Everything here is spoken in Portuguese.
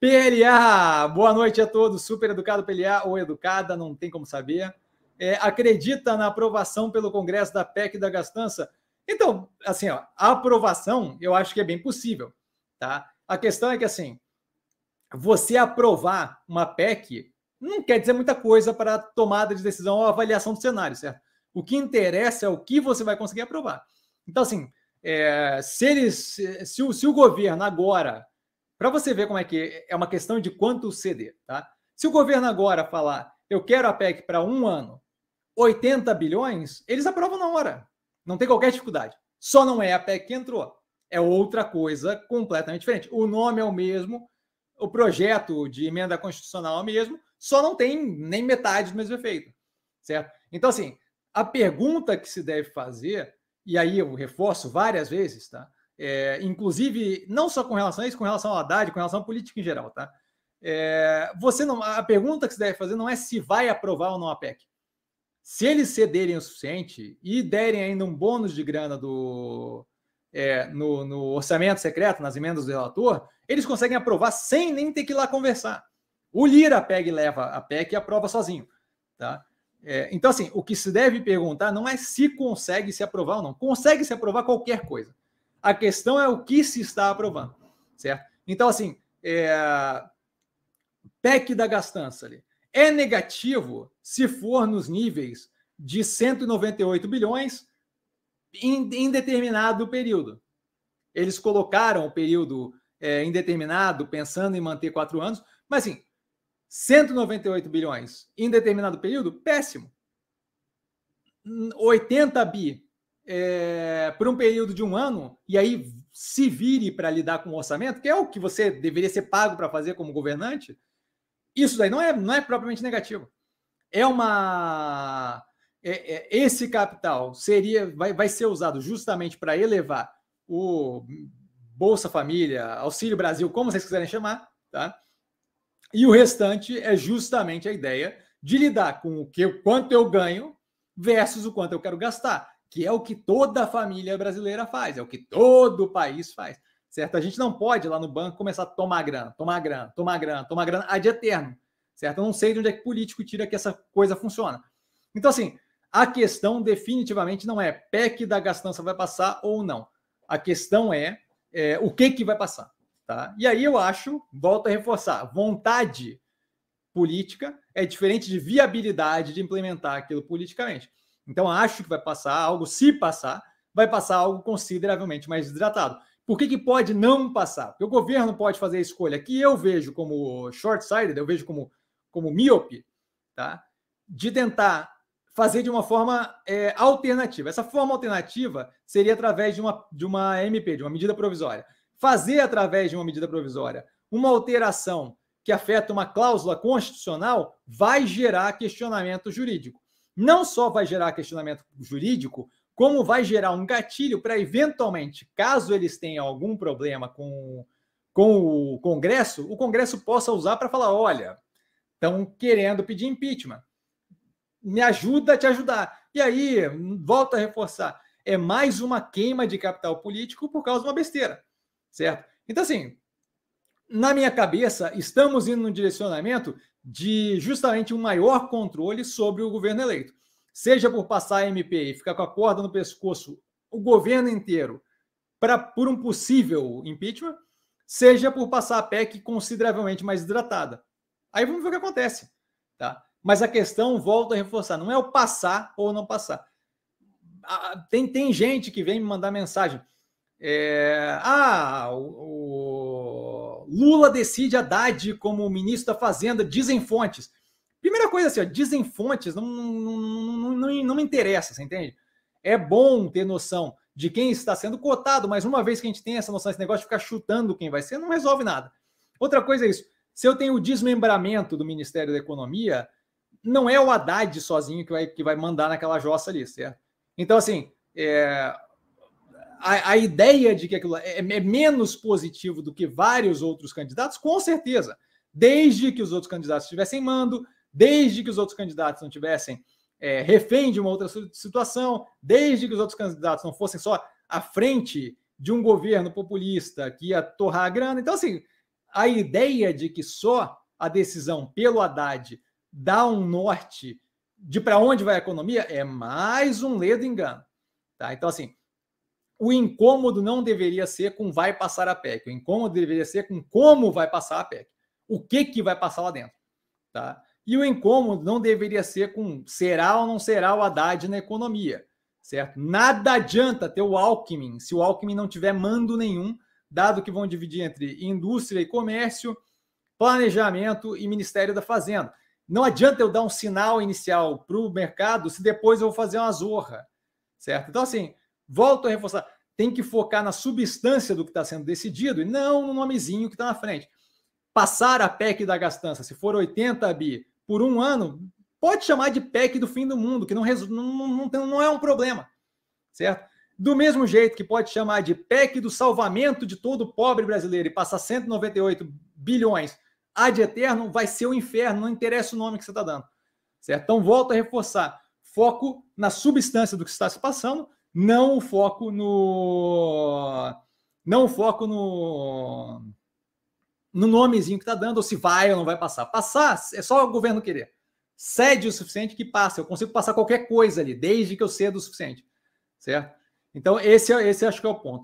PLA, boa noite a todos. Super educado PLA ou educada, não tem como saber. É, acredita na aprovação pelo Congresso da PEC da gastança? Então, assim, ó, a aprovação eu acho que é bem possível, tá? A questão é que, assim, você aprovar uma PEC não quer dizer muita coisa para a tomada de decisão ou avaliação do cenário, certo? O que interessa é o que você vai conseguir aprovar. Então, assim, é, se, eles, se, o, se o governo agora, para você ver como é que é uma questão de quanto ceder, tá? Se o governo agora falar, eu quero a PEC para um ano, 80 bilhões, eles aprovam na hora. Não tem qualquer dificuldade. Só não é a PEC que entrou. É outra coisa completamente diferente. O nome é o mesmo, o projeto de emenda constitucional é o mesmo, só não tem nem metade do mesmo efeito, certo? Então, assim, a pergunta que se deve fazer, e aí eu reforço várias vezes, tá? É, inclusive, não só com relação a isso, com relação ao Haddad, com relação à política em geral, tá? É, você não, a pergunta que se deve fazer não é se vai aprovar ou não a PEC. Se eles cederem o suficiente e derem ainda um bônus de grana do, é, no, no, orçamento secreto, nas emendas do relator, eles conseguem aprovar sem nem ter que ir lá conversar. O Lira pega e leva a PEC e aprova sozinho. Tá? É, então, assim, o que se deve perguntar não é se consegue se aprovar ou não. Consegue se aprovar qualquer coisa. A questão é o que se está aprovando, certo? Então, assim, é, PEC da gastança ali. É negativo se for nos níveis de 198 bilhões em, em determinado período. Eles colocaram o período é, indeterminado, pensando em manter quatro anos, mas assim, 198 bilhões em determinado período, péssimo. 80 bi é, por um período de um ano, e aí se vire para lidar com o orçamento, que é o que você deveria ser pago para fazer como governante, isso daí não é, não é propriamente negativo. É uma. É, é, esse capital seria vai, vai ser usado justamente para elevar o Bolsa Família, Auxílio Brasil, como vocês quiserem chamar, tá? E o restante é justamente a ideia de lidar com o que quanto eu ganho versus o quanto eu quero gastar, que é o que toda família brasileira faz, é o que todo o país faz. Certo? A gente não pode lá no banco começar a tomar grana, tomar grana, tomar grana, tomar grana ad eterno. Certo? Eu não sei de onde é que político tira que essa coisa funciona. Então, assim, a questão definitivamente não é PEC da gastança vai passar ou não. A questão é, é o que, que vai passar. Tá? E aí eu acho, volto a reforçar, vontade política é diferente de viabilidade de implementar aquilo politicamente. Então acho que vai passar algo, se passar, vai passar algo consideravelmente mais desidratado. Por que, que pode não passar? Porque o governo pode fazer a escolha que eu vejo como short-sighted, eu vejo como, como míope, tá? de tentar fazer de uma forma é, alternativa. Essa forma alternativa seria através de uma, de uma MP, de uma medida provisória fazer através de uma medida provisória uma alteração que afeta uma cláusula constitucional vai gerar questionamento jurídico. Não só vai gerar questionamento jurídico, como vai gerar um gatilho para, eventualmente, caso eles tenham algum problema com, com o Congresso, o Congresso possa usar para falar: olha, estão querendo pedir impeachment. Me ajuda a te ajudar. E aí, volta a reforçar: é mais uma queima de capital político por causa de uma besteira certo? Então, assim, na minha cabeça, estamos indo no direcionamento de justamente um maior controle sobre o governo eleito. Seja por passar a MP e ficar com a corda no pescoço o governo inteiro para por um possível impeachment, seja por passar a PEC consideravelmente mais hidratada. Aí vamos ver o que acontece, tá? Mas a questão, volta a reforçar, não é o passar ou não passar. Tem, tem gente que vem me mandar mensagem. É, ah, o, o, Lula decide Haddad como ministro da Fazenda, dizem fontes. Primeira coisa assim, ó, dizem fontes, não, não, não, não, me interessa, você entende? É bom ter noção de quem está sendo cotado, mas uma vez que a gente tem essa noção, esse negócio de ficar chutando quem vai ser, não resolve nada. Outra coisa é isso. Se eu tenho o desmembramento do Ministério da Economia, não é o Haddad sozinho que vai, que vai mandar naquela jossa ali, certo? Então, assim, é, a, a, ideia de que aquilo é, é, menos positivo do que vários outros candidatos, com certeza. Desde que os outros candidatos tivessem mando, desde que os outros candidatos não tivessem é, refém de uma outra situação, desde que os outros candidatos não fossem só à frente de um governo populista que ia torrar a grana. Então, assim, a ideia de que só a decisão pelo Haddad dá um norte de para onde vai a economia é mais um ledo engano. Tá? Então, assim, o incômodo não deveria ser com vai passar a PEC, o incômodo deveria ser com como vai passar a PEC, o que, que vai passar lá dentro. Tá? E o incômodo não deveria ser com será ou não será o Haddad na economia, certo? Nada adianta ter o Alckmin se o Alckmin não tiver mando nenhum, dado que vão dividir entre indústria e comércio, planejamento e Ministério da Fazenda. Não adianta eu dar um sinal inicial para o mercado se depois eu vou fazer uma zorra, certo? Então, assim, volto a reforçar, tem que focar na substância do que está sendo decidido e não no nomezinho que está na frente. Passar a PEC da gastança, se for 80 bi por um ano, pode chamar de PEC do fim do mundo, que não, não, não, não é um problema, certo? Do mesmo jeito que pode chamar de PEC do salvamento de todo pobre brasileiro e passar 198 bilhões ad eterno, vai ser o inferno, não interessa o nome que você está dando. Certo? Então, volto a reforçar: foco na substância do que está se passando, não o foco no. Não o foco no. No nomezinho que está dando, ou se vai ou não vai passar. Passar é só o governo querer. Cede o suficiente que passa. Eu consigo passar qualquer coisa ali, desde que eu ceda o suficiente. Certo? Então, esse, é, esse acho que é o ponto.